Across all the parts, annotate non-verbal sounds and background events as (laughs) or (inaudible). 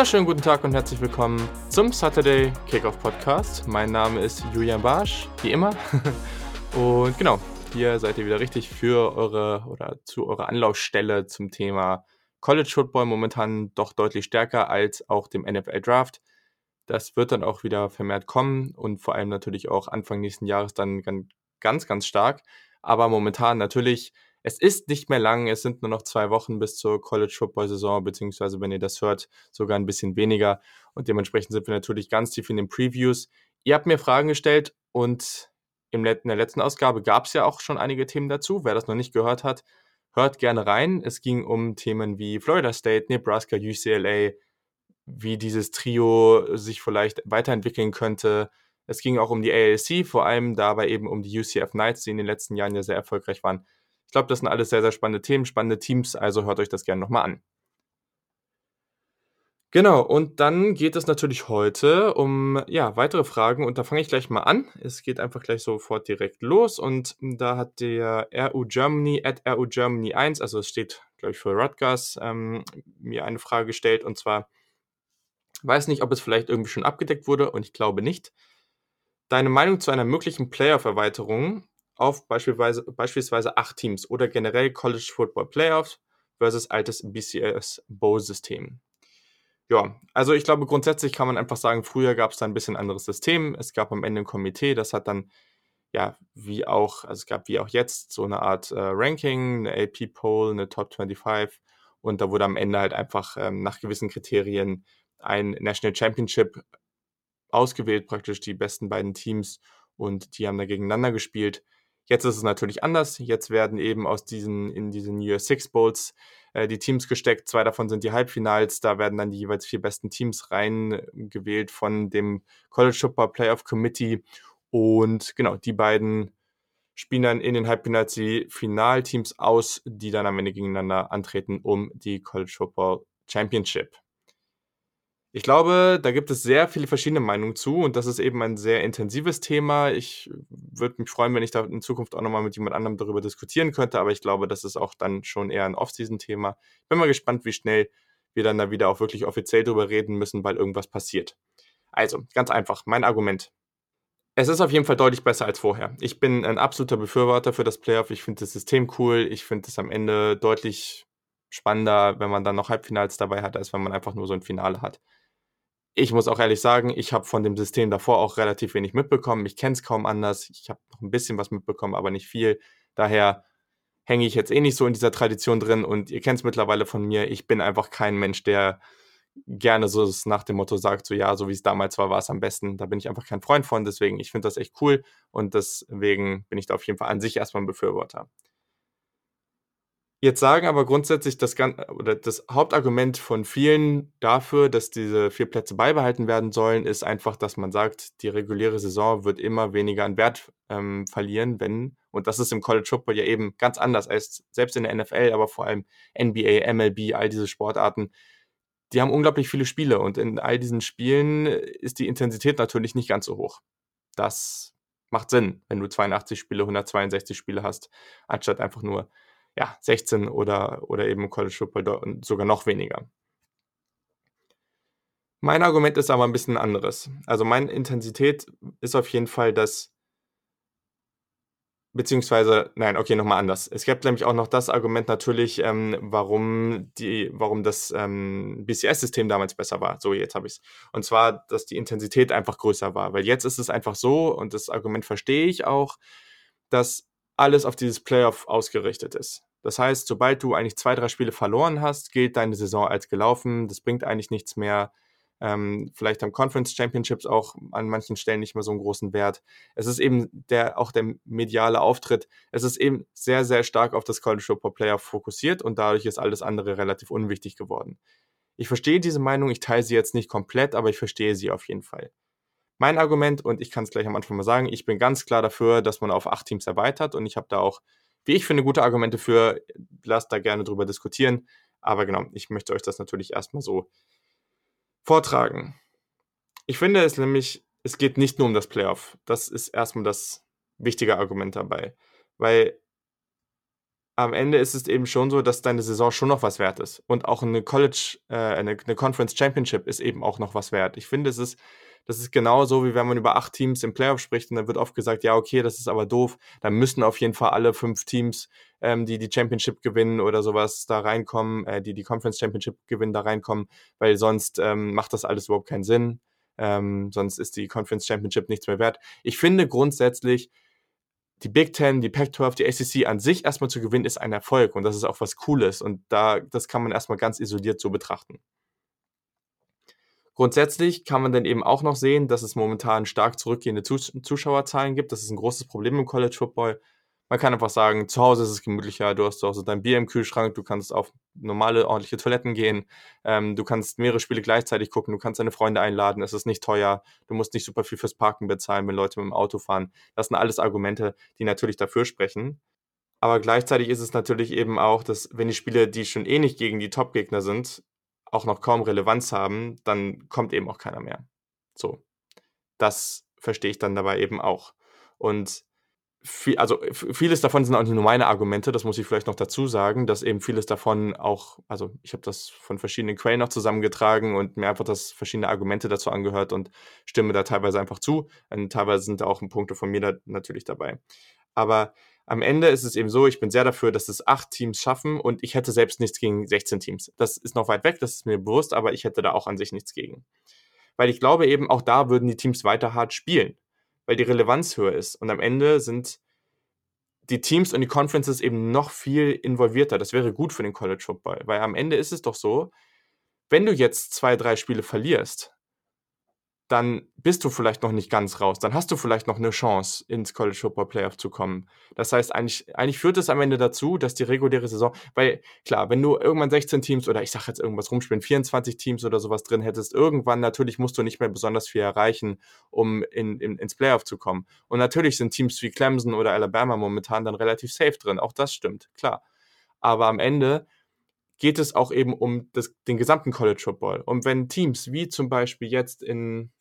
wunderschönen guten Tag und herzlich willkommen zum Saturday Kickoff Podcast. Mein Name ist Julian Barsch, wie immer. (laughs) Und genau, hier seid ihr wieder richtig für eure oder zu eurer Anlaufstelle zum Thema College Football momentan doch deutlich stärker als auch dem NFL Draft. Das wird dann auch wieder vermehrt kommen und vor allem natürlich auch Anfang nächsten Jahres dann ganz, ganz stark. Aber momentan natürlich es ist nicht mehr lang, es sind nur noch zwei Wochen bis zur College Football Saison, beziehungsweise wenn ihr das hört, sogar ein bisschen weniger. Und dementsprechend sind wir natürlich ganz tief in den Previews. Ihr habt mir Fragen gestellt und in der letzten Ausgabe gab es ja auch schon einige Themen dazu. Wer das noch nicht gehört hat, hört gerne rein. Es ging um Themen wie Florida State, Nebraska, UCLA, wie dieses Trio sich vielleicht weiterentwickeln könnte. Es ging auch um die ALC, vor allem dabei eben um die UCF Knights, die in den letzten Jahren ja sehr erfolgreich waren. Ich glaube, das sind alles sehr, sehr spannende Themen, spannende Teams, also hört euch das gerne nochmal an. Genau, und dann geht es natürlich heute um ja, weitere Fragen und da fange ich gleich mal an. Es geht einfach gleich sofort direkt los und da hat der RU Germany at RU Germany 1, also es steht, glaube ich, für Rutgers, ähm, mir eine Frage gestellt und zwar, weiß nicht, ob es vielleicht irgendwie schon abgedeckt wurde und ich glaube nicht. Deine Meinung zu einer möglichen Playoff-Erweiterung auf beispielsweise, beispielsweise acht Teams oder generell College Football Playoffs versus altes BCS Bowl-System. Ja, also ich glaube, grundsätzlich kann man einfach sagen, früher gab es da ein bisschen anderes System. Es gab am Ende ein Komitee, das hat dann, ja, wie auch, also es gab wie auch jetzt so eine Art äh, Ranking, eine AP-Poll, eine Top 25 und da wurde am Ende halt einfach ähm, nach gewissen Kriterien ein National Championship ausgewählt, praktisch die besten beiden Teams und die haben da gegeneinander gespielt. Jetzt ist es natürlich anders. Jetzt werden eben aus diesen, in diesen Year Six Bowls äh, die Teams gesteckt. Zwei davon sind die Halbfinals. Da werden dann die jeweils vier besten Teams reingewählt von dem College Football Playoff Committee. Und genau, die beiden spielen dann in den Halbfinals die Finalteams aus, die dann am Ende gegeneinander antreten um die College Football Championship. Ich glaube, da gibt es sehr viele verschiedene Meinungen zu und das ist eben ein sehr intensives Thema. Ich würde mich freuen, wenn ich da in Zukunft auch nochmal mit jemand anderem darüber diskutieren könnte, aber ich glaube, das ist auch dann schon eher ein Off-Season-Thema. Bin mal gespannt, wie schnell wir dann da wieder auch wirklich offiziell darüber reden müssen, weil irgendwas passiert. Also, ganz einfach, mein Argument. Es ist auf jeden Fall deutlich besser als vorher. Ich bin ein absoluter Befürworter für das Playoff. Ich finde das System cool. Ich finde es am Ende deutlich spannender, wenn man dann noch Halbfinals dabei hat, als wenn man einfach nur so ein Finale hat ich muss auch ehrlich sagen, ich habe von dem System davor auch relativ wenig mitbekommen. Ich kenne es kaum anders. Ich habe noch ein bisschen was mitbekommen, aber nicht viel. Daher hänge ich jetzt eh nicht so in dieser Tradition drin und ihr kennt es mittlerweile von mir. Ich bin einfach kein Mensch, der gerne so nach dem Motto sagt, so ja, so wie es damals war, war es am besten. Da bin ich einfach kein Freund von. Deswegen, ich finde das echt cool und deswegen bin ich da auf jeden Fall an sich erstmal ein Befürworter. Jetzt sagen aber grundsätzlich das, oder das Hauptargument von vielen dafür, dass diese vier Plätze beibehalten werden sollen, ist einfach, dass man sagt, die reguläre Saison wird immer weniger an Wert ähm, verlieren, wenn, und das ist im College Football ja eben ganz anders als selbst in der NFL, aber vor allem NBA, MLB, all diese Sportarten, die haben unglaublich viele Spiele und in all diesen Spielen ist die Intensität natürlich nicht ganz so hoch. Das macht Sinn, wenn du 82 Spiele, 162 Spiele hast, anstatt einfach nur ja, 16 oder, oder eben College Football sogar noch weniger. Mein Argument ist aber ein bisschen anderes. Also meine Intensität ist auf jeden Fall das, beziehungsweise, nein, okay, nochmal anders. Es gibt nämlich auch noch das Argument natürlich, ähm, warum, die, warum das ähm, BCS-System damals besser war. So, jetzt habe ich es. Und zwar, dass die Intensität einfach größer war. Weil jetzt ist es einfach so, und das Argument verstehe ich auch, dass alles auf dieses Playoff ausgerichtet ist. Das heißt, sobald du eigentlich zwei, drei Spiele verloren hast, gilt deine Saison als gelaufen. Das bringt eigentlich nichts mehr. Ähm, vielleicht haben Conference Championships auch an manchen Stellen nicht mehr so einen großen Wert. Es ist eben der, auch der mediale Auftritt. Es ist eben sehr, sehr stark auf das College Football Playoff fokussiert und dadurch ist alles andere relativ unwichtig geworden. Ich verstehe diese Meinung, ich teile sie jetzt nicht komplett, aber ich verstehe sie auf jeden Fall. Mein Argument, und ich kann es gleich am Anfang mal sagen, ich bin ganz klar dafür, dass man auf acht Teams erweitert und ich habe da auch, wie ich finde, gute Argumente für. Lasst da gerne drüber diskutieren. Aber genau, ich möchte euch das natürlich erstmal so vortragen. Ich finde es nämlich, es geht nicht nur um das Playoff. Das ist erstmal das wichtige Argument dabei. Weil am Ende ist es eben schon so, dass deine Saison schon noch was wert ist. Und auch eine College, äh, eine, eine Conference Championship ist eben auch noch was wert. Ich finde, es ist, das ist genauso, wie wenn man über acht Teams im Playoff spricht und dann wird oft gesagt, ja, okay, das ist aber doof. Da müssen auf jeden Fall alle fünf Teams, ähm, die die Championship gewinnen oder sowas, da reinkommen, äh, die die Conference Championship gewinnen, da reinkommen, weil sonst ähm, macht das alles überhaupt keinen Sinn. Ähm, sonst ist die Conference Championship nichts mehr wert. Ich finde grundsätzlich, die Big Ten, die Pac-12, die ACC an sich erstmal zu gewinnen, ist ein Erfolg und das ist auch was Cooles und da, das kann man erstmal ganz isoliert so betrachten. Grundsätzlich kann man dann eben auch noch sehen, dass es momentan stark zurückgehende Zuschauerzahlen gibt. Das ist ein großes Problem im College Football. Man kann einfach sagen, zu Hause ist es gemütlicher, du hast zu Hause dein Bier im Kühlschrank, du kannst auf normale, ordentliche Toiletten gehen, ähm, du kannst mehrere Spiele gleichzeitig gucken, du kannst deine Freunde einladen, es ist nicht teuer, du musst nicht super viel fürs Parken bezahlen, wenn Leute mit dem Auto fahren. Das sind alles Argumente, die natürlich dafür sprechen. Aber gleichzeitig ist es natürlich eben auch, dass wenn die Spiele, die schon eh nicht gegen die Top-Gegner sind, auch noch kaum Relevanz haben, dann kommt eben auch keiner mehr. So. Das verstehe ich dann dabei eben auch. Und viel, also vieles davon sind auch nicht nur meine Argumente, das muss ich vielleicht noch dazu sagen, dass eben vieles davon auch, also ich habe das von verschiedenen Quellen noch zusammengetragen und mir einfach das verschiedene Argumente dazu angehört und stimme da teilweise einfach zu. Und teilweise sind da auch Punkte von mir da natürlich dabei. Aber am Ende ist es eben so, ich bin sehr dafür, dass es acht Teams schaffen und ich hätte selbst nichts gegen 16 Teams. Das ist noch weit weg, das ist mir bewusst, aber ich hätte da auch an sich nichts gegen. Weil ich glaube eben, auch da würden die Teams weiter hart spielen weil die Relevanz höher ist. Und am Ende sind die Teams und die Conferences eben noch viel involvierter. Das wäre gut für den College Football, weil am Ende ist es doch so, wenn du jetzt zwei, drei Spiele verlierst, dann bist du vielleicht noch nicht ganz raus. Dann hast du vielleicht noch eine Chance, ins College Football Playoff zu kommen. Das heißt, eigentlich, eigentlich führt es am Ende dazu, dass die reguläre Saison, weil klar, wenn du irgendwann 16 Teams oder ich sag jetzt irgendwas rumspielen, 24 Teams oder sowas drin hättest, irgendwann natürlich musst du nicht mehr besonders viel erreichen, um in, in, ins Playoff zu kommen. Und natürlich sind Teams wie Clemson oder Alabama momentan dann relativ safe drin. Auch das stimmt, klar. Aber am Ende geht es auch eben um das, den gesamten College Football. Und wenn Teams wie zum Beispiel jetzt in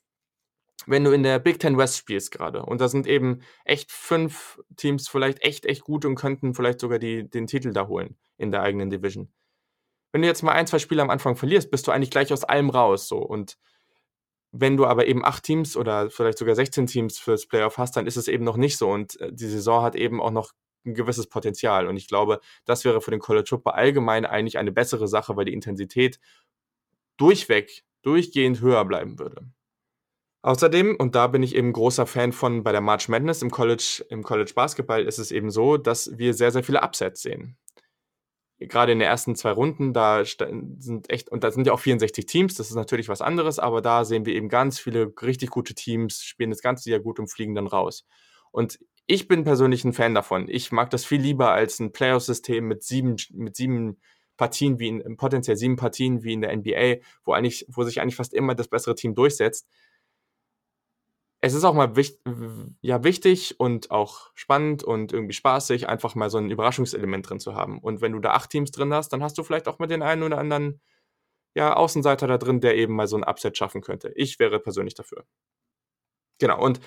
wenn du in der Big Ten West spielst gerade und da sind eben echt fünf Teams vielleicht echt, echt gut und könnten vielleicht sogar die, den Titel da holen in der eigenen Division. Wenn du jetzt mal ein, zwei Spiele am Anfang verlierst, bist du eigentlich gleich aus allem raus. So. Und wenn du aber eben acht Teams oder vielleicht sogar 16 Teams fürs Playoff hast, dann ist es eben noch nicht so. Und äh, die Saison hat eben auch noch ein gewisses Potenzial. Und ich glaube, das wäre für den College Football allgemein eigentlich eine bessere Sache, weil die Intensität durchweg, durchgehend höher bleiben würde. Außerdem, und da bin ich eben großer Fan von bei der March Madness im College, im College Basketball, ist es eben so, dass wir sehr, sehr viele Upsets sehen. Gerade in den ersten zwei Runden, da sind echt, und da sind ja auch 64 Teams, das ist natürlich was anderes, aber da sehen wir eben ganz viele richtig gute Teams, spielen das ganze Jahr gut und fliegen dann raus. Und ich bin persönlich ein Fan davon. Ich mag das viel lieber als ein Playoff-System mit sieben, mit sieben Partien wie in, potenziell sieben Partien wie in der NBA, wo eigentlich, wo sich eigentlich fast immer das bessere Team durchsetzt es ist auch mal wichtig, ja, wichtig und auch spannend und irgendwie spaßig, einfach mal so ein Überraschungselement drin zu haben. Und wenn du da acht Teams drin hast, dann hast du vielleicht auch mit den einen oder anderen ja, Außenseiter da drin, der eben mal so ein Upset schaffen könnte. Ich wäre persönlich dafür. Genau, und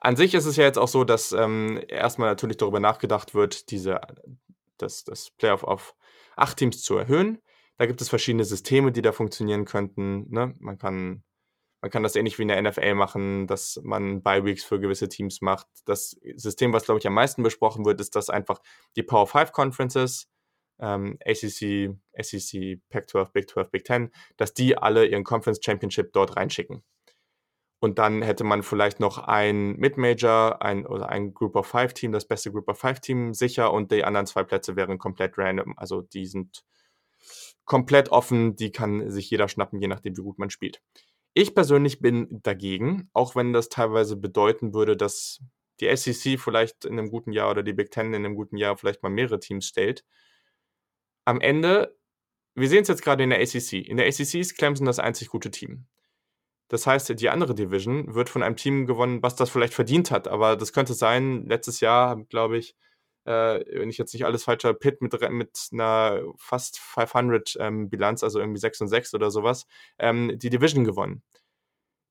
an sich ist es ja jetzt auch so, dass ähm, erstmal natürlich darüber nachgedacht wird, diese, das, das Playoff auf acht Teams zu erhöhen. Da gibt es verschiedene Systeme, die da funktionieren könnten. Ne? Man kann man kann das ähnlich wie in der NFL machen, dass man Bye-Weeks für gewisse Teams macht. Das System, was, glaube ich, am meisten besprochen wird, ist, dass einfach die Power 5 Conferences, ähm, ACC, SEC, Pac-12, Big 12, Big 10, dass die alle ihren Conference Championship dort reinschicken. Und dann hätte man vielleicht noch ein Mid-Major ein, oder ein Group of Five Team, das beste Group of Five Team sicher und die anderen zwei Plätze wären komplett random. Also die sind komplett offen, die kann sich jeder schnappen, je nachdem, wie gut man spielt. Ich persönlich bin dagegen, auch wenn das teilweise bedeuten würde, dass die SEC vielleicht in einem guten Jahr oder die Big Ten in einem guten Jahr vielleicht mal mehrere Teams stellt. Am Ende, wir sehen es jetzt gerade in der ACC. In der ACC ist Clemson das einzig gute Team. Das heißt, die andere Division wird von einem Team gewonnen, was das vielleicht verdient hat. Aber das könnte sein, letztes Jahr, glaube ich, äh, wenn ich jetzt nicht alles falsch habe, Pitt mit, mit einer fast 500 ähm, Bilanz, also irgendwie 6 und 6 oder sowas, ähm, die Division gewonnen.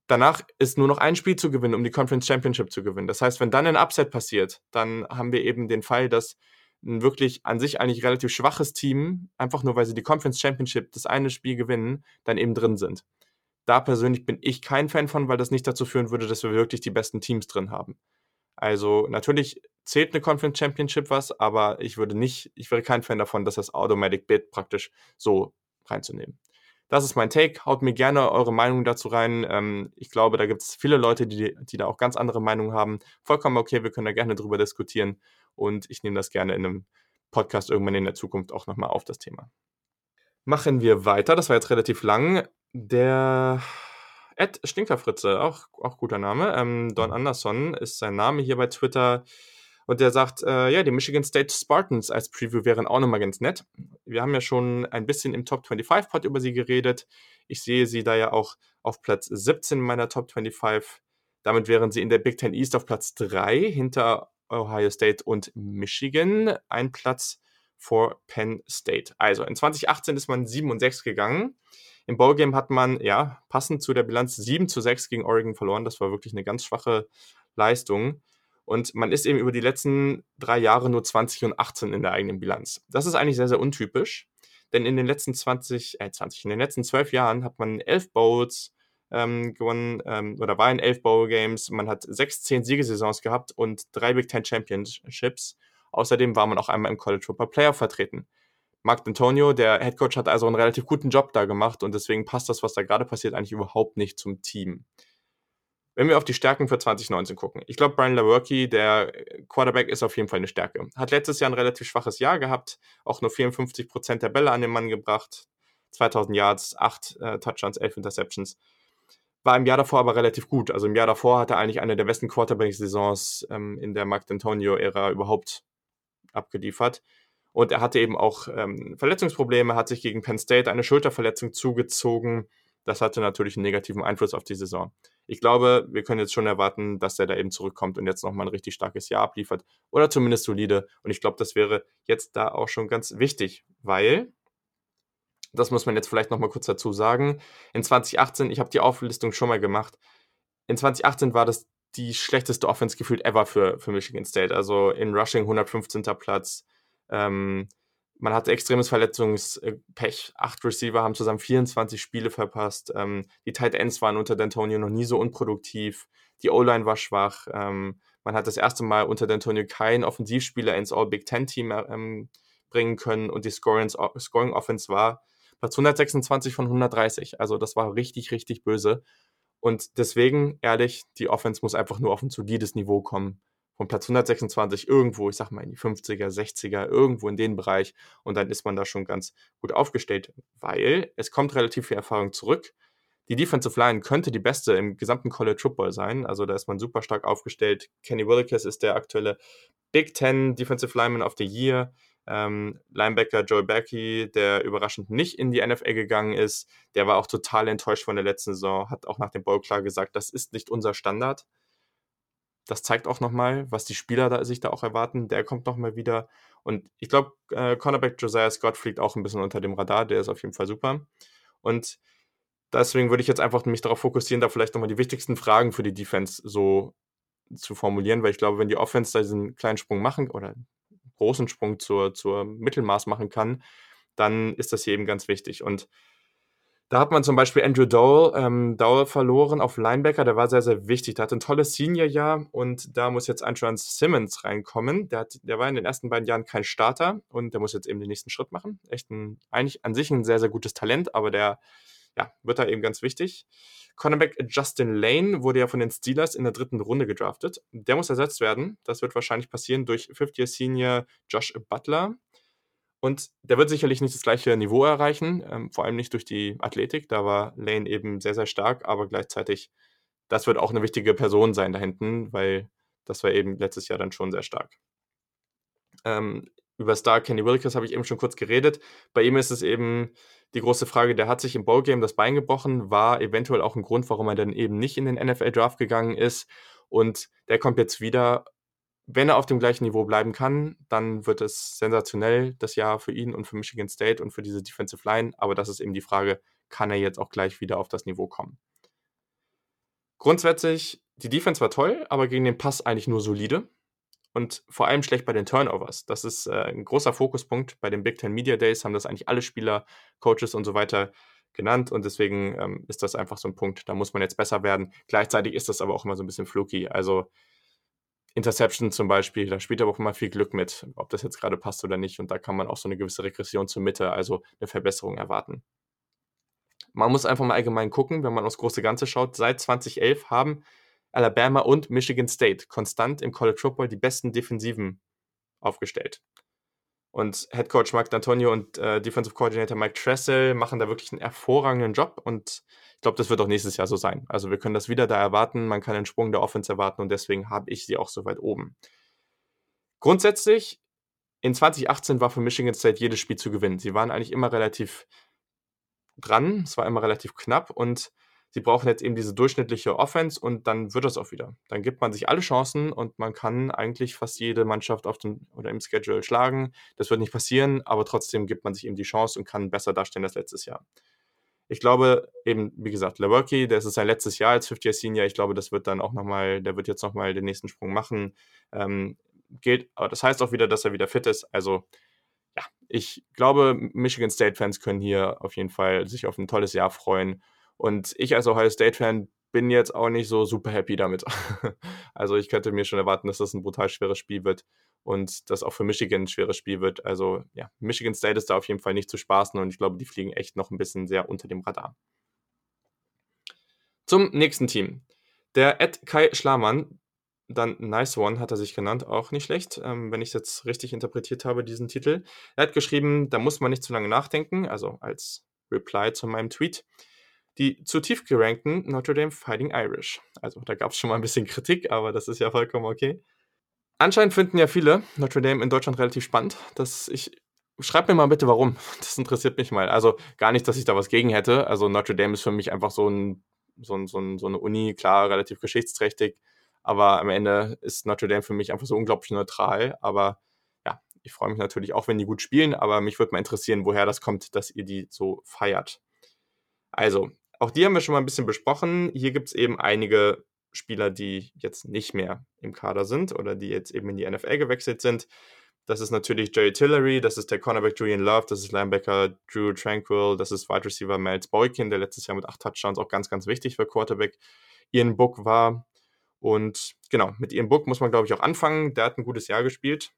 Danach ist nur noch ein Spiel zu gewinnen, um die Conference Championship zu gewinnen. Das heißt, wenn dann ein Upset passiert, dann haben wir eben den Fall, dass ein wirklich an sich eigentlich relativ schwaches Team, einfach nur weil sie die Conference Championship das eine Spiel gewinnen, dann eben drin sind. Da persönlich bin ich kein Fan von, weil das nicht dazu führen würde, dass wir wirklich die besten Teams drin haben. Also natürlich zählt eine Conference Championship was, aber ich würde nicht, ich wäre kein Fan davon, dass das Automatic Bid praktisch so reinzunehmen. Das ist mein Take. Haut mir gerne eure Meinung dazu rein. Ähm, ich glaube, da gibt es viele Leute, die, die da auch ganz andere Meinungen haben. Vollkommen okay, wir können da gerne drüber diskutieren und ich nehme das gerne in einem Podcast irgendwann in der Zukunft auch nochmal auf das Thema. Machen wir weiter. Das war jetzt relativ lang. Der Ed Stinkerfritze, auch, auch guter Name. Ähm, Don Anderson ist sein Name hier bei Twitter. Und der sagt, äh, ja, die Michigan State Spartans als Preview wären auch nochmal ganz nett. Wir haben ja schon ein bisschen im Top 25 Pod über sie geredet. Ich sehe sie da ja auch auf Platz 17 meiner Top 25. Damit wären sie in der Big Ten East auf Platz 3 hinter Ohio State und Michigan. Ein Platz vor Penn State. Also in 2018 ist man 7 und 6 gegangen. Im Ballgame hat man, ja, passend zu der Bilanz 7 zu 6 gegen Oregon verloren. Das war wirklich eine ganz schwache Leistung. Und man ist eben über die letzten drei Jahre nur 20 und 18 in der eigenen Bilanz. Das ist eigentlich sehr, sehr untypisch. Denn in den letzten 20, äh 20, in den letzten 12 Jahren hat man 11 Bowls ähm, gewonnen ähm, oder war in 11 Bowl Games. Man hat 6, 10 Siegesaisons gehabt und drei Big Ten Championships. Außerdem war man auch einmal im College Football Player vertreten. Mark D'Antonio, der Head Coach, hat also einen relativ guten Job da gemacht und deswegen passt das, was da gerade passiert, eigentlich überhaupt nicht zum Team. Wenn wir auf die Stärken für 2019 gucken, ich glaube, Brian Lewerke, der Quarterback, ist auf jeden Fall eine Stärke. Hat letztes Jahr ein relativ schwaches Jahr gehabt, auch nur 54 Prozent der Bälle an den Mann gebracht, 2000 Yards, 8 äh, Touchdowns, 11 Interceptions. War im Jahr davor aber relativ gut. Also im Jahr davor hat er eigentlich eine der besten Quarterback-Saisons ähm, in der Mark D'Antonio-Ära überhaupt abgeliefert. Und er hatte eben auch ähm, Verletzungsprobleme, hat sich gegen Penn State eine Schulterverletzung zugezogen. Das hatte natürlich einen negativen Einfluss auf die Saison. Ich glaube, wir können jetzt schon erwarten, dass er da eben zurückkommt und jetzt nochmal ein richtig starkes Jahr abliefert oder zumindest solide. Und ich glaube, das wäre jetzt da auch schon ganz wichtig, weil, das muss man jetzt vielleicht nochmal kurz dazu sagen, in 2018, ich habe die Auflistung schon mal gemacht, in 2018 war das die schlechteste Offense gefühlt ever für, für Michigan State. Also in Rushing 115. Platz, ähm, man hatte extremes Verletzungspech. Acht Receiver haben zusammen 24 Spiele verpasst. Ähm, die Tight Ends waren unter D'Antonio noch nie so unproduktiv. Die O-Line war schwach. Ähm, man hat das erste Mal unter D'Antonio keinen Offensivspieler ins All-Big Ten-Team ähm, bringen können und die Scoring, Scoring Offense war Platz 126 von 130. Also das war richtig, richtig böse. Und deswegen, ehrlich, die Offense muss einfach nur auf ein solides Niveau kommen von Platz 126 irgendwo, ich sag mal in die 50er, 60er, irgendwo in den Bereich und dann ist man da schon ganz gut aufgestellt, weil es kommt relativ viel Erfahrung zurück. Die Defensive Line könnte die beste im gesamten College Football sein, also da ist man super stark aufgestellt. Kenny Willikes ist der aktuelle Big Ten Defensive Lineman of the Year. Ähm, Linebacker Joel Becky, der überraschend nicht in die NFL gegangen ist, der war auch total enttäuscht von der letzten Saison, hat auch nach dem Ball klar gesagt, das ist nicht unser Standard das zeigt auch nochmal, was die Spieler da, sich da auch erwarten. Der kommt nochmal wieder. Und ich glaube, äh, Cornerback Josiah Scott fliegt auch ein bisschen unter dem Radar. Der ist auf jeden Fall super. Und deswegen würde ich jetzt einfach mich darauf fokussieren, da vielleicht nochmal die wichtigsten Fragen für die Defense so zu formulieren, weil ich glaube, wenn die Offense da diesen kleinen Sprung machen oder großen Sprung zur, zur Mittelmaß machen kann, dann ist das hier eben ganz wichtig. Und da hat man zum Beispiel Andrew Dowell, ähm, Dowell verloren auf Linebacker, der war sehr, sehr wichtig. Der hat ein tolles Senior-Jahr und da muss jetzt Antoine Simmons reinkommen. Der, hat, der war in den ersten beiden Jahren kein Starter und der muss jetzt eben den nächsten Schritt machen. Echt ein, eigentlich an sich ein sehr, sehr gutes Talent, aber der ja, wird da eben ganz wichtig. Cornerback Justin Lane wurde ja von den Steelers in der dritten Runde gedraftet. Der muss ersetzt werden. Das wird wahrscheinlich passieren durch Fifth-Year Senior Josh Butler. Und der wird sicherlich nicht das gleiche Niveau erreichen, ähm, vor allem nicht durch die Athletik. Da war Lane eben sehr, sehr stark, aber gleichzeitig, das wird auch eine wichtige Person sein da hinten, weil das war eben letztes Jahr dann schon sehr stark. Ähm, über Star Kenny Wilkes habe ich eben schon kurz geredet. Bei ihm ist es eben die große Frage, der hat sich im Ballgame das Bein gebrochen, war eventuell auch ein Grund, warum er dann eben nicht in den NFL-Draft gegangen ist. Und der kommt jetzt wieder wenn er auf dem gleichen Niveau bleiben kann, dann wird es sensationell das Jahr für ihn und für Michigan State und für diese Defensive Line. Aber das ist eben die Frage, kann er jetzt auch gleich wieder auf das Niveau kommen? Grundsätzlich, die Defense war toll, aber gegen den Pass eigentlich nur solide. Und vor allem schlecht bei den Turnovers. Das ist äh, ein großer Fokuspunkt. Bei den Big Ten Media Days haben das eigentlich alle Spieler, Coaches und so weiter genannt und deswegen ähm, ist das einfach so ein Punkt. Da muss man jetzt besser werden. Gleichzeitig ist das aber auch immer so ein bisschen fluky. Also Interception zum Beispiel, da spielt aber auch immer viel Glück mit, ob das jetzt gerade passt oder nicht. Und da kann man auch so eine gewisse Regression zur Mitte, also eine Verbesserung erwarten. Man muss einfach mal allgemein gucken, wenn man aufs große Ganze schaut. Seit 2011 haben Alabama und Michigan State konstant im College Football die besten Defensiven aufgestellt. Und Head Coach Mark D'Antonio und äh, Defensive Coordinator Mike Tressel machen da wirklich einen hervorragenden Job und ich glaube, das wird auch nächstes Jahr so sein. Also wir können das wieder da erwarten, man kann einen Sprung der Offense erwarten und deswegen habe ich sie auch so weit oben. Grundsätzlich, in 2018 war für Michigan State jedes Spiel zu gewinnen. Sie waren eigentlich immer relativ dran, es war immer relativ knapp und sie brauchen jetzt eben diese durchschnittliche Offense und dann wird das auch wieder. Dann gibt man sich alle Chancen und man kann eigentlich fast jede Mannschaft auf dem oder im Schedule schlagen. Das wird nicht passieren, aber trotzdem gibt man sich eben die Chance und kann besser dastehen als letztes Jahr. Ich glaube eben, wie gesagt, Lewerke, das ist sein letztes Jahr als 50 year Senior. Ich glaube, das wird dann auch nochmal, der wird jetzt nochmal den nächsten Sprung machen. Ähm, gilt, aber das heißt auch wieder, dass er wieder fit ist. Also ja, ich glaube, Michigan State-Fans können hier auf jeden Fall sich auf ein tolles Jahr freuen und ich als Ohio State-Fan bin jetzt auch nicht so super happy damit. (laughs) also ich könnte mir schon erwarten, dass das ein brutal schweres Spiel wird und das auch für Michigan ein schweres Spiel wird. Also ja, Michigan State ist da auf jeden Fall nicht zu spaßen und ich glaube, die fliegen echt noch ein bisschen sehr unter dem Radar. Zum nächsten Team. Der Ed Kai Schlamann, dann Nice One hat er sich genannt, auch nicht schlecht, ähm, wenn ich es jetzt richtig interpretiert habe, diesen Titel. Er hat geschrieben, da muss man nicht zu lange nachdenken, also als Reply zu meinem Tweet die zu tief gerankten Notre Dame Fighting Irish. Also da gab es schon mal ein bisschen Kritik, aber das ist ja vollkommen okay. Anscheinend finden ja viele Notre Dame in Deutschland relativ spannend. Das ich schreibt mir mal bitte, warum. (laughs) Das interessiert mich mal. Also gar nicht, dass ich da was gegen hätte. Also Notre Dame ist für mich einfach so, ein, so, ein, so, ein, so eine Uni, klar, relativ geschichtsträchtig. Aber am Ende ist Notre Dame für mich einfach so unglaublich neutral. Aber ja, ich freue mich natürlich auch, wenn die gut spielen. Aber mich würde mal interessieren, woher das kommt, dass ihr die so feiert. Also, auch die haben wir schon mal ein bisschen besprochen. Hier gibt es eben einige Spieler, die jetzt nicht mehr im Kader sind oder die jetzt eben in die NFL gewechselt sind. Das ist natürlich Jerry Tillery, das ist der Cornerback Julian Love, das ist Linebacker Drew Tranquil, das ist Wide Receiver Miles Boykin, der letztes Jahr mit acht Touchdowns auch ganz, ganz wichtig für Quarterback Ian Book war. Und genau, mit Ian Book muss man, glaube ich, auch anfangen. Der hat ein gutes Jahr gespielt.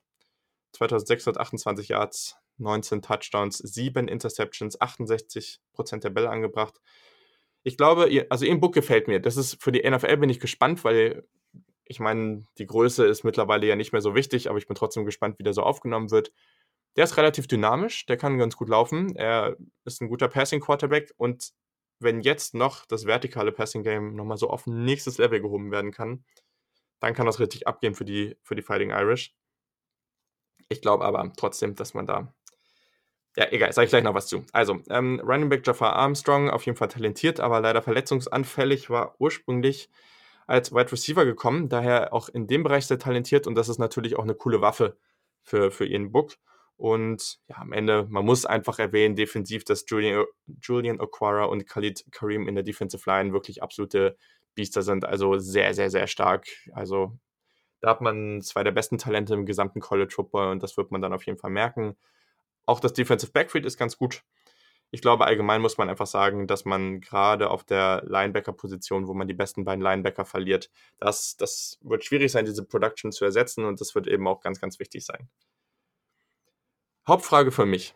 2628 Yards, 19 Touchdowns, 7 Interceptions, 68% der Bälle angebracht ich glaube, also Ian Book gefällt mir. Das ist für die NFL bin ich gespannt, weil ich meine, die Größe ist mittlerweile ja nicht mehr so wichtig, aber ich bin trotzdem gespannt, wie der so aufgenommen wird. Der ist relativ dynamisch, der kann ganz gut laufen. Er ist ein guter Passing Quarterback und wenn jetzt noch das vertikale Passing Game nochmal so auf ein nächstes Level gehoben werden kann, dann kann das richtig abgehen für die, für die Fighting Irish. Ich glaube aber trotzdem, dass man da ja, egal, sage ich gleich noch was zu. Also, ähm, Running Back Jafar Armstrong, auf jeden Fall talentiert, aber leider verletzungsanfällig, war ursprünglich als Wide Receiver gekommen, daher auch in dem Bereich sehr talentiert und das ist natürlich auch eine coole Waffe für, für ihren Book. Und ja, am Ende, man muss einfach erwähnen, defensiv, dass Julian, Julian Okwara und Khalid Karim in der Defensive Line wirklich absolute Biester sind, also sehr, sehr, sehr stark. Also da hat man zwei der besten Talente im gesamten College Football und das wird man dann auf jeden Fall merken. Auch das Defensive Backfield ist ganz gut. Ich glaube, allgemein muss man einfach sagen, dass man gerade auf der Linebacker-Position, wo man die besten beiden Linebacker verliert, das, das wird schwierig sein, diese Production zu ersetzen und das wird eben auch ganz, ganz wichtig sein. Hauptfrage für mich.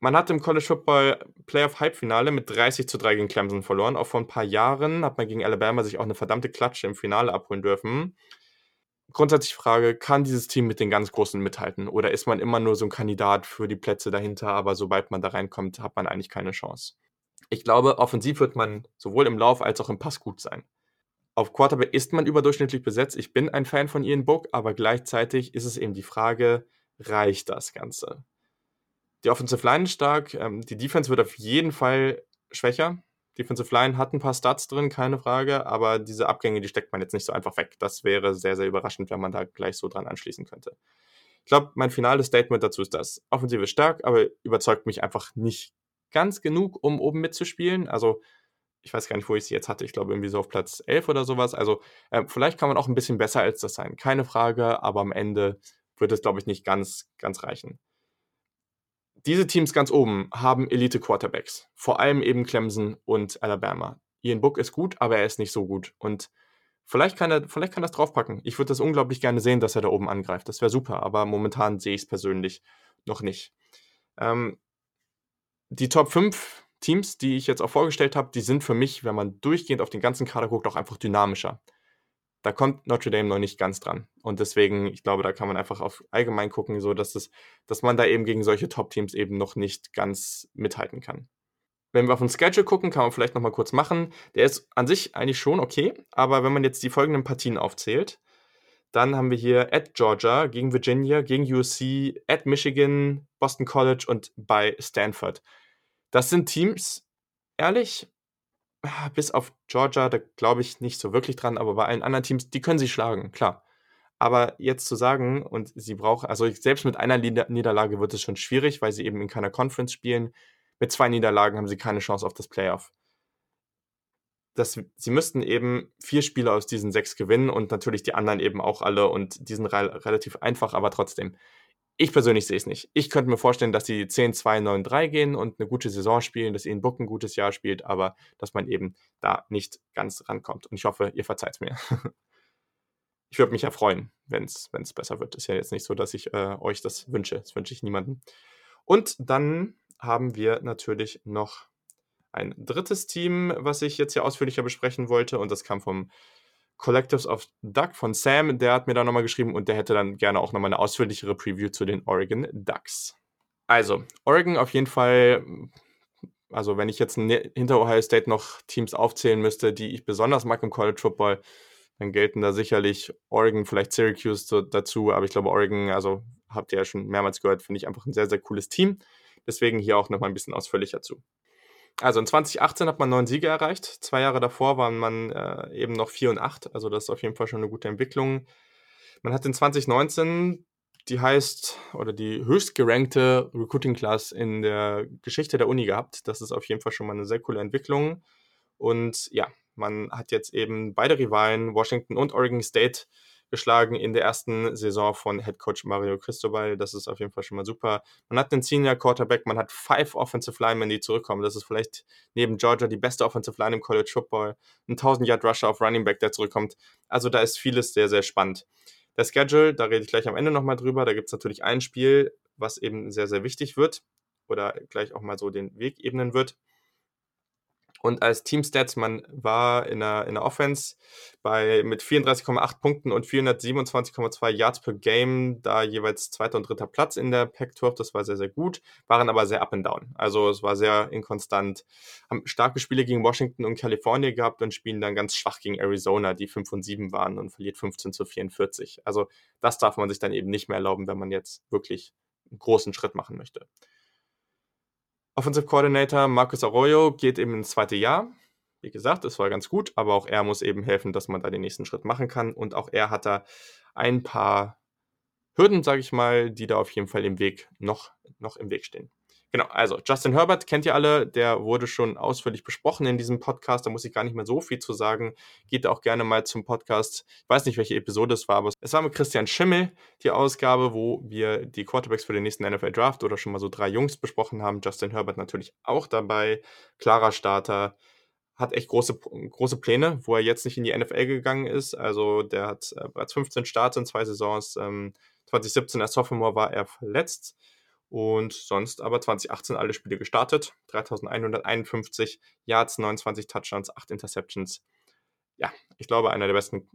Man hat im College Football Playoff Halbfinale mit 30 zu 3 gegen Clemson verloren. Auch vor ein paar Jahren hat man gegen Alabama sich auch eine verdammte Klatsche im Finale abholen dürfen grundsätzlich Frage, kann dieses Team mit den ganz Großen mithalten? Oder ist man immer nur so ein Kandidat für die Plätze dahinter, aber sobald man da reinkommt, hat man eigentlich keine Chance? Ich glaube, offensiv wird man sowohl im Lauf als auch im Pass gut sein. Auf Quarterback ist man überdurchschnittlich besetzt. Ich bin ein Fan von Ian Book, aber gleichzeitig ist es eben die Frage, reicht das Ganze? Die Offensive Line ist stark, ähm, die Defense wird auf jeden Fall schwächer. Defensive Line hat ein paar Stats drin, keine Frage, aber diese Abgänge, die steckt man jetzt nicht so einfach weg. Das wäre sehr, sehr überraschend, wenn man da gleich so dran anschließen könnte. Ich glaube, mein finales Statement dazu ist das. Offensive ist stark, aber überzeugt mich einfach nicht ganz genug, um oben mitzuspielen. Also ich weiß gar nicht, wo ich sie jetzt hatte. Ich glaube irgendwie so auf Platz 11 oder sowas. Also äh, vielleicht kann man auch ein bisschen besser als das sein. Keine Frage, aber am Ende wird es, glaube ich, nicht ganz, ganz reichen. Diese Teams ganz oben haben Elite-Quarterbacks. Vor allem eben Clemson und Alabama. Ian Book ist gut, aber er ist nicht so gut. Und vielleicht kann er, vielleicht kann er das draufpacken. Ich würde das unglaublich gerne sehen, dass er da oben angreift. Das wäre super, aber momentan sehe ich es persönlich noch nicht. Ähm, die Top 5 Teams, die ich jetzt auch vorgestellt habe, die sind für mich, wenn man durchgehend auf den ganzen Kader guckt, auch einfach dynamischer. Da kommt Notre Dame noch nicht ganz dran. Und deswegen, ich glaube, da kann man einfach auf allgemein gucken, so dass, es, dass man da eben gegen solche Top-Teams eben noch nicht ganz mithalten kann. Wenn wir auf den Schedule gucken, kann man vielleicht nochmal kurz machen. Der ist an sich eigentlich schon okay, aber wenn man jetzt die folgenden Partien aufzählt, dann haben wir hier at Georgia gegen Virginia, gegen USC, at Michigan, Boston College und bei Stanford. Das sind Teams, ehrlich, bis auf Georgia, da glaube ich nicht so wirklich dran, aber bei allen anderen Teams, die können sie schlagen, klar. Aber jetzt zu sagen, und sie brauchen, also selbst mit einer Niederlage wird es schon schwierig, weil sie eben in keiner Conference spielen. Mit zwei Niederlagen haben sie keine Chance auf das Playoff. Das, sie müssten eben vier Spiele aus diesen sechs gewinnen und natürlich die anderen eben auch alle und die sind re relativ einfach, aber trotzdem. Ich persönlich sehe es nicht. Ich könnte mir vorstellen, dass sie 10, 2, 9, 3 gehen und eine gute Saison spielen, dass ihnen Book ein gutes Jahr spielt, aber dass man eben da nicht ganz rankommt. Und ich hoffe, ihr verzeiht es mir. (laughs) ich würde mich ja freuen, wenn es besser wird. Ist ja jetzt nicht so, dass ich äh, euch das wünsche. Das wünsche ich niemandem. Und dann haben wir natürlich noch ein drittes Team, was ich jetzt hier ausführlicher besprechen wollte. Und das kam vom Collectives of Duck von Sam, der hat mir da nochmal geschrieben und der hätte dann gerne auch nochmal eine ausführlichere Preview zu den Oregon Ducks. Also, Oregon auf jeden Fall, also wenn ich jetzt hinter Ohio State noch Teams aufzählen müsste, die ich besonders mag im College Football, dann gelten da sicherlich Oregon, vielleicht Syracuse dazu, aber ich glaube Oregon, also habt ihr ja schon mehrmals gehört, finde ich einfach ein sehr, sehr cooles Team. Deswegen hier auch nochmal ein bisschen ausführlicher zu. Also in 2018 hat man neun Siege erreicht. Zwei Jahre davor waren man äh, eben noch 4 und 8. Also das ist auf jeden Fall schon eine gute Entwicklung. Man hat in 2019 die heißt oder die höchst Recruiting Class in der Geschichte der Uni gehabt. Das ist auf jeden Fall schon mal eine sehr coole Entwicklung. Und ja, man hat jetzt eben beide Rivalen, Washington und Oregon State, geschlagen in der ersten Saison von Head Coach Mario Cristobal. Das ist auf jeden Fall schon mal super. Man hat einen Senior Quarterback, man hat five Offensive Linemen, die zurückkommen. Das ist vielleicht neben Georgia die beste Offensive Line im College Football. Ein 1000 Yard Rusher auf Running Back, der zurückkommt. Also da ist vieles sehr, sehr spannend. Der Schedule, da rede ich gleich am Ende nochmal drüber. Da gibt es natürlich ein Spiel, was eben sehr, sehr wichtig wird oder gleich auch mal so den Weg ebnen wird. Und als Teamstats, man war in der, in der Offense bei, mit 34,8 Punkten und 427,2 Yards per Game, da jeweils zweiter und dritter Platz in der Pac-12. Das war sehr, sehr gut, waren aber sehr up and down. Also es war sehr inkonstant. Haben starke Spiele gegen Washington und Kalifornien gehabt und spielen dann ganz schwach gegen Arizona, die 5 und 7 waren und verliert 15 zu 44. Also das darf man sich dann eben nicht mehr erlauben, wenn man jetzt wirklich einen großen Schritt machen möchte. Offensive Coordinator Marcus Arroyo geht eben ins zweite Jahr. Wie gesagt, es war ganz gut, aber auch er muss eben helfen, dass man da den nächsten Schritt machen kann. Und auch er hat da ein paar Hürden, sage ich mal, die da auf jeden Fall im Weg noch, noch im Weg stehen. Genau, also Justin Herbert kennt ihr alle, der wurde schon ausführlich besprochen in diesem Podcast, da muss ich gar nicht mehr so viel zu sagen. Geht auch gerne mal zum Podcast. Ich weiß nicht, welche Episode es war, aber es war mit Christian Schimmel die Ausgabe, wo wir die Quarterbacks für den nächsten NFL Draft oder schon mal so drei Jungs besprochen haben. Justin Herbert natürlich auch dabei, klarer Starter, hat echt große, große Pläne, wo er jetzt nicht in die NFL gegangen ist. Also der hat äh, bereits 15 Starts in zwei Saisons. Ähm, 2017 als Sophomore war er verletzt und sonst aber 2018 alle Spiele gestartet. 3151 Yards, 29 Touchdowns, 8 Interceptions. Ja, ich glaube, einer der besten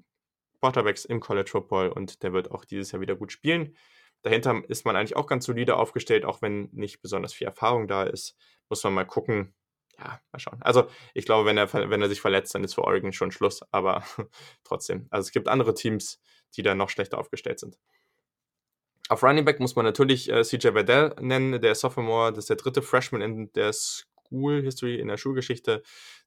Quarterbacks im College Football und der wird auch dieses Jahr wieder gut spielen. Dahinter ist man eigentlich auch ganz solide aufgestellt, auch wenn nicht besonders viel Erfahrung da ist. Muss man mal gucken. Ja, mal schauen. Also, ich glaube, wenn er, wenn er sich verletzt, dann ist für Oregon schon Schluss, aber (laughs) trotzdem. Also, es gibt andere Teams, die da noch schlechter aufgestellt sind. Auf Running Back muss man natürlich äh, CJ Verdell nennen, der Sophomore, das ist der dritte Freshman in der School History, in der Schulgeschichte,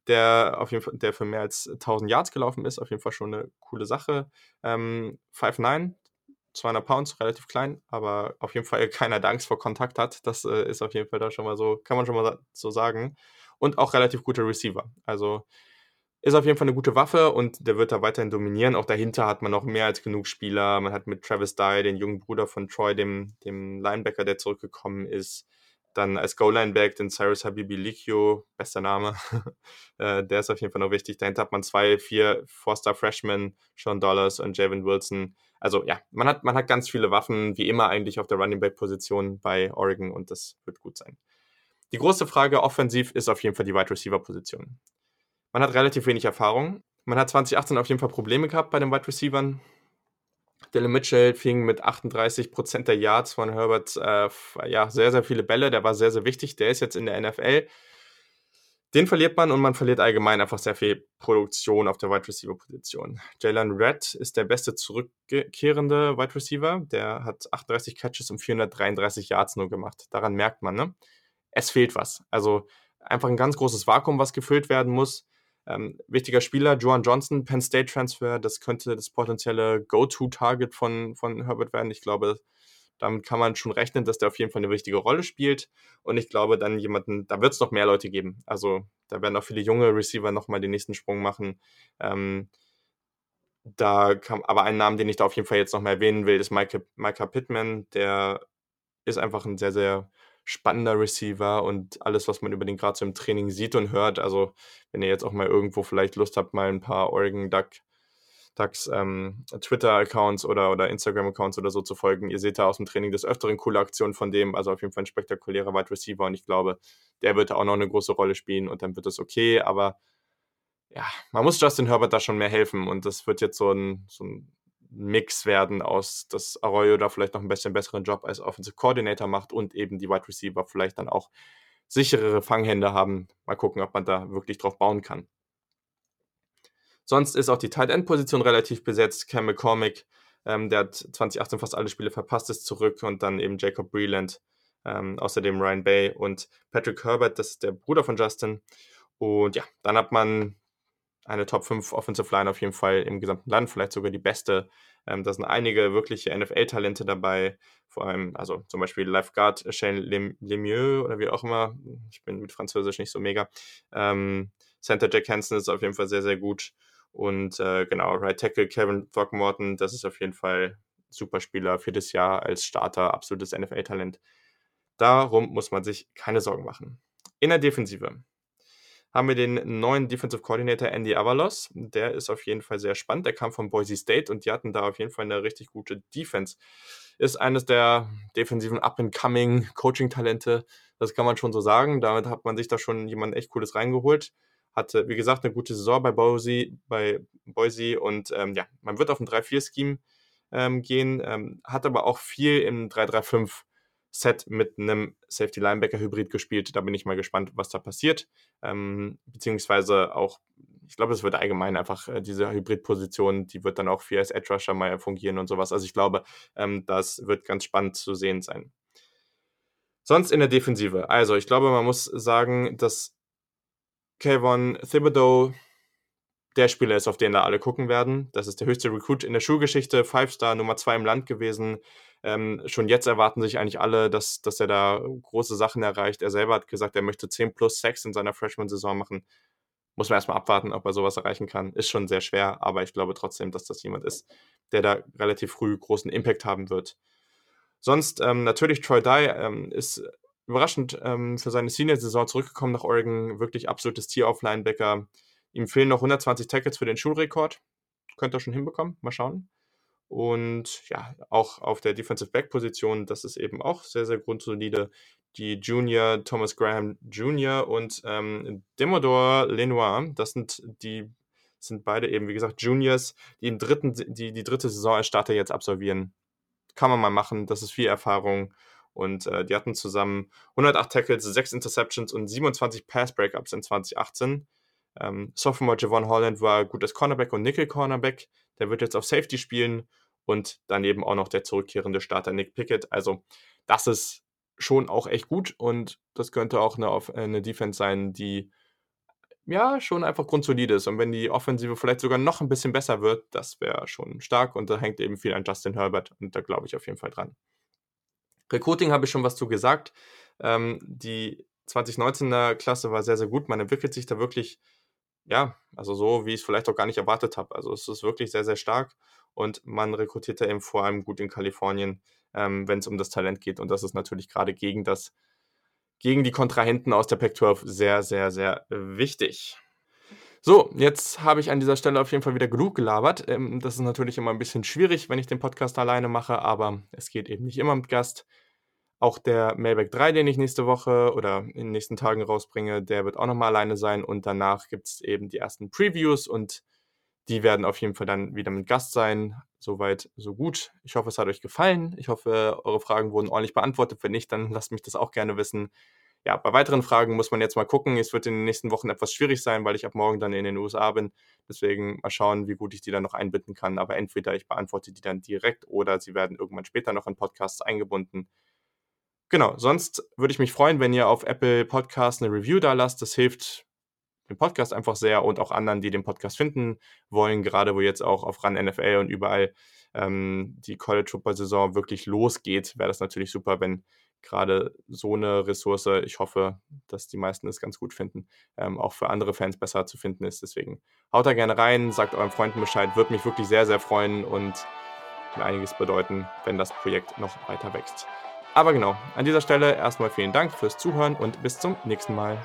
der auf jeden Fall, der für mehr als 1000 Yards gelaufen ist, auf jeden Fall schon eine coole Sache. Ähm, 5'9, 200 Pounds, relativ klein, aber auf jeden Fall (laughs) keiner, der Angst vor Kontakt hat. Das äh, ist auf jeden Fall da schon mal so, kann man schon mal so sagen. und auch relativ gute Receiver. Also ist auf jeden Fall eine gute Waffe und der wird da weiterhin dominieren. Auch dahinter hat man noch mehr als genug Spieler. Man hat mit Travis Dye, den jungen Bruder von Troy, dem, dem Linebacker, der zurückgekommen ist, dann als Goal-Line-Back den Cyrus Habibi Likio, bester Name. (laughs) Äh, der ist auf jeden Fall noch wichtig. Dahinter hat man zwei, vier Four-Star-Freshmen, Sean Dollars und Javin Wilson. Also ja, man hat, man hat ganz viele Waffen, wie immer eigentlich auf der Running-Back-Position bei Oregon und das wird gut sein. Die große Frage offensiv ist auf jeden Fall die Wide Receiver-Position. Man hat relativ wenig Erfahrung. Man hat 2018 auf jeden Fall Probleme gehabt bei den Wide Receivers. Dylan Mitchell fing mit 38% der Yards von Herbert äh, ja, sehr, sehr viele Bälle. Der war sehr, sehr wichtig. Der ist jetzt in der NFL. Den verliert man und man verliert allgemein einfach sehr viel Produktion auf der Wide Receiver Position. Jalen Red ist der beste zurückkehrende Wide Receiver. Der hat 38 Catches und 433 Yards nur gemacht. Daran merkt man, ne? Es fehlt was. Also einfach ein ganz großes Vakuum, was gefüllt werden muss. Ähm, wichtiger Spieler, Joan Johnson, Penn State Transfer, das könnte das potenzielle Go-To-Target von, von Herbert werden. Ich glaube, damit kann man schon rechnen, dass der auf jeden Fall eine wichtige Rolle spielt. Und ich glaube, dann jemanden, da wird es noch mehr Leute geben. Also da werden auch viele junge Receiver nochmal den nächsten Sprung machen. Ähm, da kam, aber ein Name, den ich da auf jeden Fall jetzt nochmal erwähnen will, ist Micah, Micah Pittman. Der ist einfach ein sehr, sehr spannender Receiver und alles, was man über den gerade so im Training sieht und hört. Also, wenn ihr jetzt auch mal irgendwo vielleicht Lust habt, mal ein paar Oregon Duck, Ducks ähm, Twitter-Accounts oder, oder Instagram-Accounts oder so zu folgen. Ihr seht da aus dem Training des Öfteren coole Aktionen von dem. Also auf jeden Fall ein spektakulärer Wide Receiver und ich glaube, der wird auch noch eine große Rolle spielen und dann wird es okay. Aber ja, man muss Justin Herbert da schon mehr helfen und das wird jetzt so ein, so ein Mix werden aus, dass Arroyo da vielleicht noch ein bisschen besseren Job als Offensive Coordinator macht und eben die Wide Receiver vielleicht dann auch sicherere Fanghände haben. Mal gucken, ob man da wirklich drauf bauen kann. Sonst ist auch die Tight End Position relativ besetzt. Cam McCormick, ähm, der hat 2018 fast alle Spiele verpasst, ist zurück und dann eben Jacob Breland, ähm, außerdem Ryan Bay und Patrick Herbert, das ist der Bruder von Justin. Und ja, dann hat man eine Top 5 Offensive Line auf jeden Fall im gesamten Land, vielleicht sogar die beste. Ähm, da sind einige wirkliche NFL-Talente dabei, vor allem, also zum Beispiel Lifeguard Shane Lemieux oder wie auch immer. Ich bin mit Französisch nicht so mega. Ähm, Center Jack Hansen ist auf jeden Fall sehr, sehr gut. Und äh, genau, Right Tackle Kevin Throckmorton, das ist auf jeden Fall super Spieler für das Jahr als Starter, absolutes NFL-Talent. Darum muss man sich keine Sorgen machen. In der Defensive haben wir den neuen Defensive Coordinator Andy Avalos. Der ist auf jeden Fall sehr spannend. Der kam von Boise State und die hatten da auf jeden Fall eine richtig gute Defense. Ist eines der defensiven Up-and-Coming Coaching-Talente. Das kann man schon so sagen. Damit hat man sich da schon jemand echt Cooles reingeholt. Hatte, wie gesagt, eine gute Saison bei Boise, bei Boise und ähm, ja, man wird auf ein 3-4-Scheme ähm, gehen, ähm, hat aber auch viel im 3-3-5 Set mit einem Safety Linebacker Hybrid gespielt. Da bin ich mal gespannt, was da passiert. Ähm, beziehungsweise auch, ich glaube, es wird allgemein einfach äh, diese Hybrid-Position, die wird dann auch für als Edge Rusher mal fungieren und sowas. Also ich glaube, ähm, das wird ganz spannend zu sehen sein. Sonst in der Defensive. Also ich glaube, man muss sagen, dass Kayvon Thibodeau der Spieler ist, auf den da alle gucken werden. Das ist der höchste Recruit in der Schulgeschichte, Five-Star, Nummer zwei im Land gewesen. Ähm, schon jetzt erwarten sich eigentlich alle, dass, dass er da große Sachen erreicht. Er selber hat gesagt, er möchte 10 plus Sex in seiner Freshman-Saison machen. Muss man erstmal abwarten, ob er sowas erreichen kann. Ist schon sehr schwer, aber ich glaube trotzdem, dass das jemand ist, der da relativ früh großen Impact haben wird. Sonst ähm, natürlich Troy Dye ähm, ist überraschend ähm, für seine Senior-Saison zurückgekommen nach Oregon. Wirklich absolutes Tier auf Linebacker. Ihm fehlen noch 120 Tackles für den Schulrekord. Könnte er schon hinbekommen. Mal schauen. Und ja, auch auf der Defensive Back Position, das ist eben auch sehr, sehr grundsolide. Die Junior Thomas Graham Jr. und ähm, Demodor Lenoir, das sind die sind beide eben, wie gesagt, Juniors, die, im dritten, die die dritte Saison als Starter jetzt absolvieren. Kann man mal machen, das ist viel Erfahrung. Und äh, die hatten zusammen 108 Tackles, 6 Interceptions und 27 Pass Breakups in 2018. Ähm, Sophomore Javon Holland war gutes Cornerback und Nickel Cornerback. Der wird jetzt auf Safety spielen und daneben auch noch der zurückkehrende Starter Nick Pickett. Also das ist schon auch echt gut und das könnte auch eine, eine Defense sein, die ja schon einfach grundsolide ist. Und wenn die Offensive vielleicht sogar noch ein bisschen besser wird, das wäre schon stark und da hängt eben viel an Justin Herbert und da glaube ich auf jeden Fall dran. Recruiting habe ich schon was zu gesagt. Ähm, die 2019er Klasse war sehr, sehr gut. Man entwickelt sich da wirklich, ja, also so, wie ich es vielleicht auch gar nicht erwartet habe. Also es ist wirklich sehr, sehr stark und man rekrutiert da eben vor allem gut in Kalifornien, ähm, wenn es um das Talent geht. Und das ist natürlich gerade gegen das, gegen die Kontrahenten aus der Pac-12 sehr, sehr, sehr wichtig. So, jetzt habe ich an dieser Stelle auf jeden Fall wieder genug gelabert. Ähm, das ist natürlich immer ein bisschen schwierig, wenn ich den Podcast alleine mache, aber es geht eben nicht immer mit Gast. Auch der Mailback 3, den ich nächste Woche oder in den nächsten Tagen rausbringe, der wird auch nochmal alleine sein und danach gibt es eben die ersten Previews und die werden auf jeden Fall dann wieder mit Gast sein. Soweit, so gut. Ich hoffe, es hat euch gefallen. Ich hoffe, eure Fragen wurden ordentlich beantwortet. Wenn nicht, dann (laughs) lasst mich das auch gerne wissen ja, bei weiteren Fragen muss man jetzt mal gucken. Es wird in den nächsten Wochen etwas schwierig sein, weil ich ab morgen dann in den USA bin. Deswegen mal schauen, wie gut ich die dann noch einbinden kann. Aber entweder ich beantworte die dann direkt oder sie werden irgendwann später noch in Podcasts eingebunden. Genau, sonst würde ich mich freuen, wenn ihr auf Apple Podcasts eine Review da lasst. Das hilft dem Podcast einfach sehr und auch anderen, die den Podcast finden wollen, gerade wo jetzt auch auf RAN NFL und überall ähm, die College Football Saison wirklich losgeht, wäre das natürlich super, wenn gerade so eine Ressource, ich hoffe, dass die meisten es ganz gut finden, ähm, auch für andere Fans besser zu finden ist. Deswegen haut da gerne rein, sagt euren Freunden Bescheid, würde mich wirklich sehr, sehr freuen und mir einiges bedeuten, wenn das Projekt noch weiter wächst. Aber genau, an dieser Stelle erstmal vielen Dank fürs Zuhören und bis zum nächsten Mal.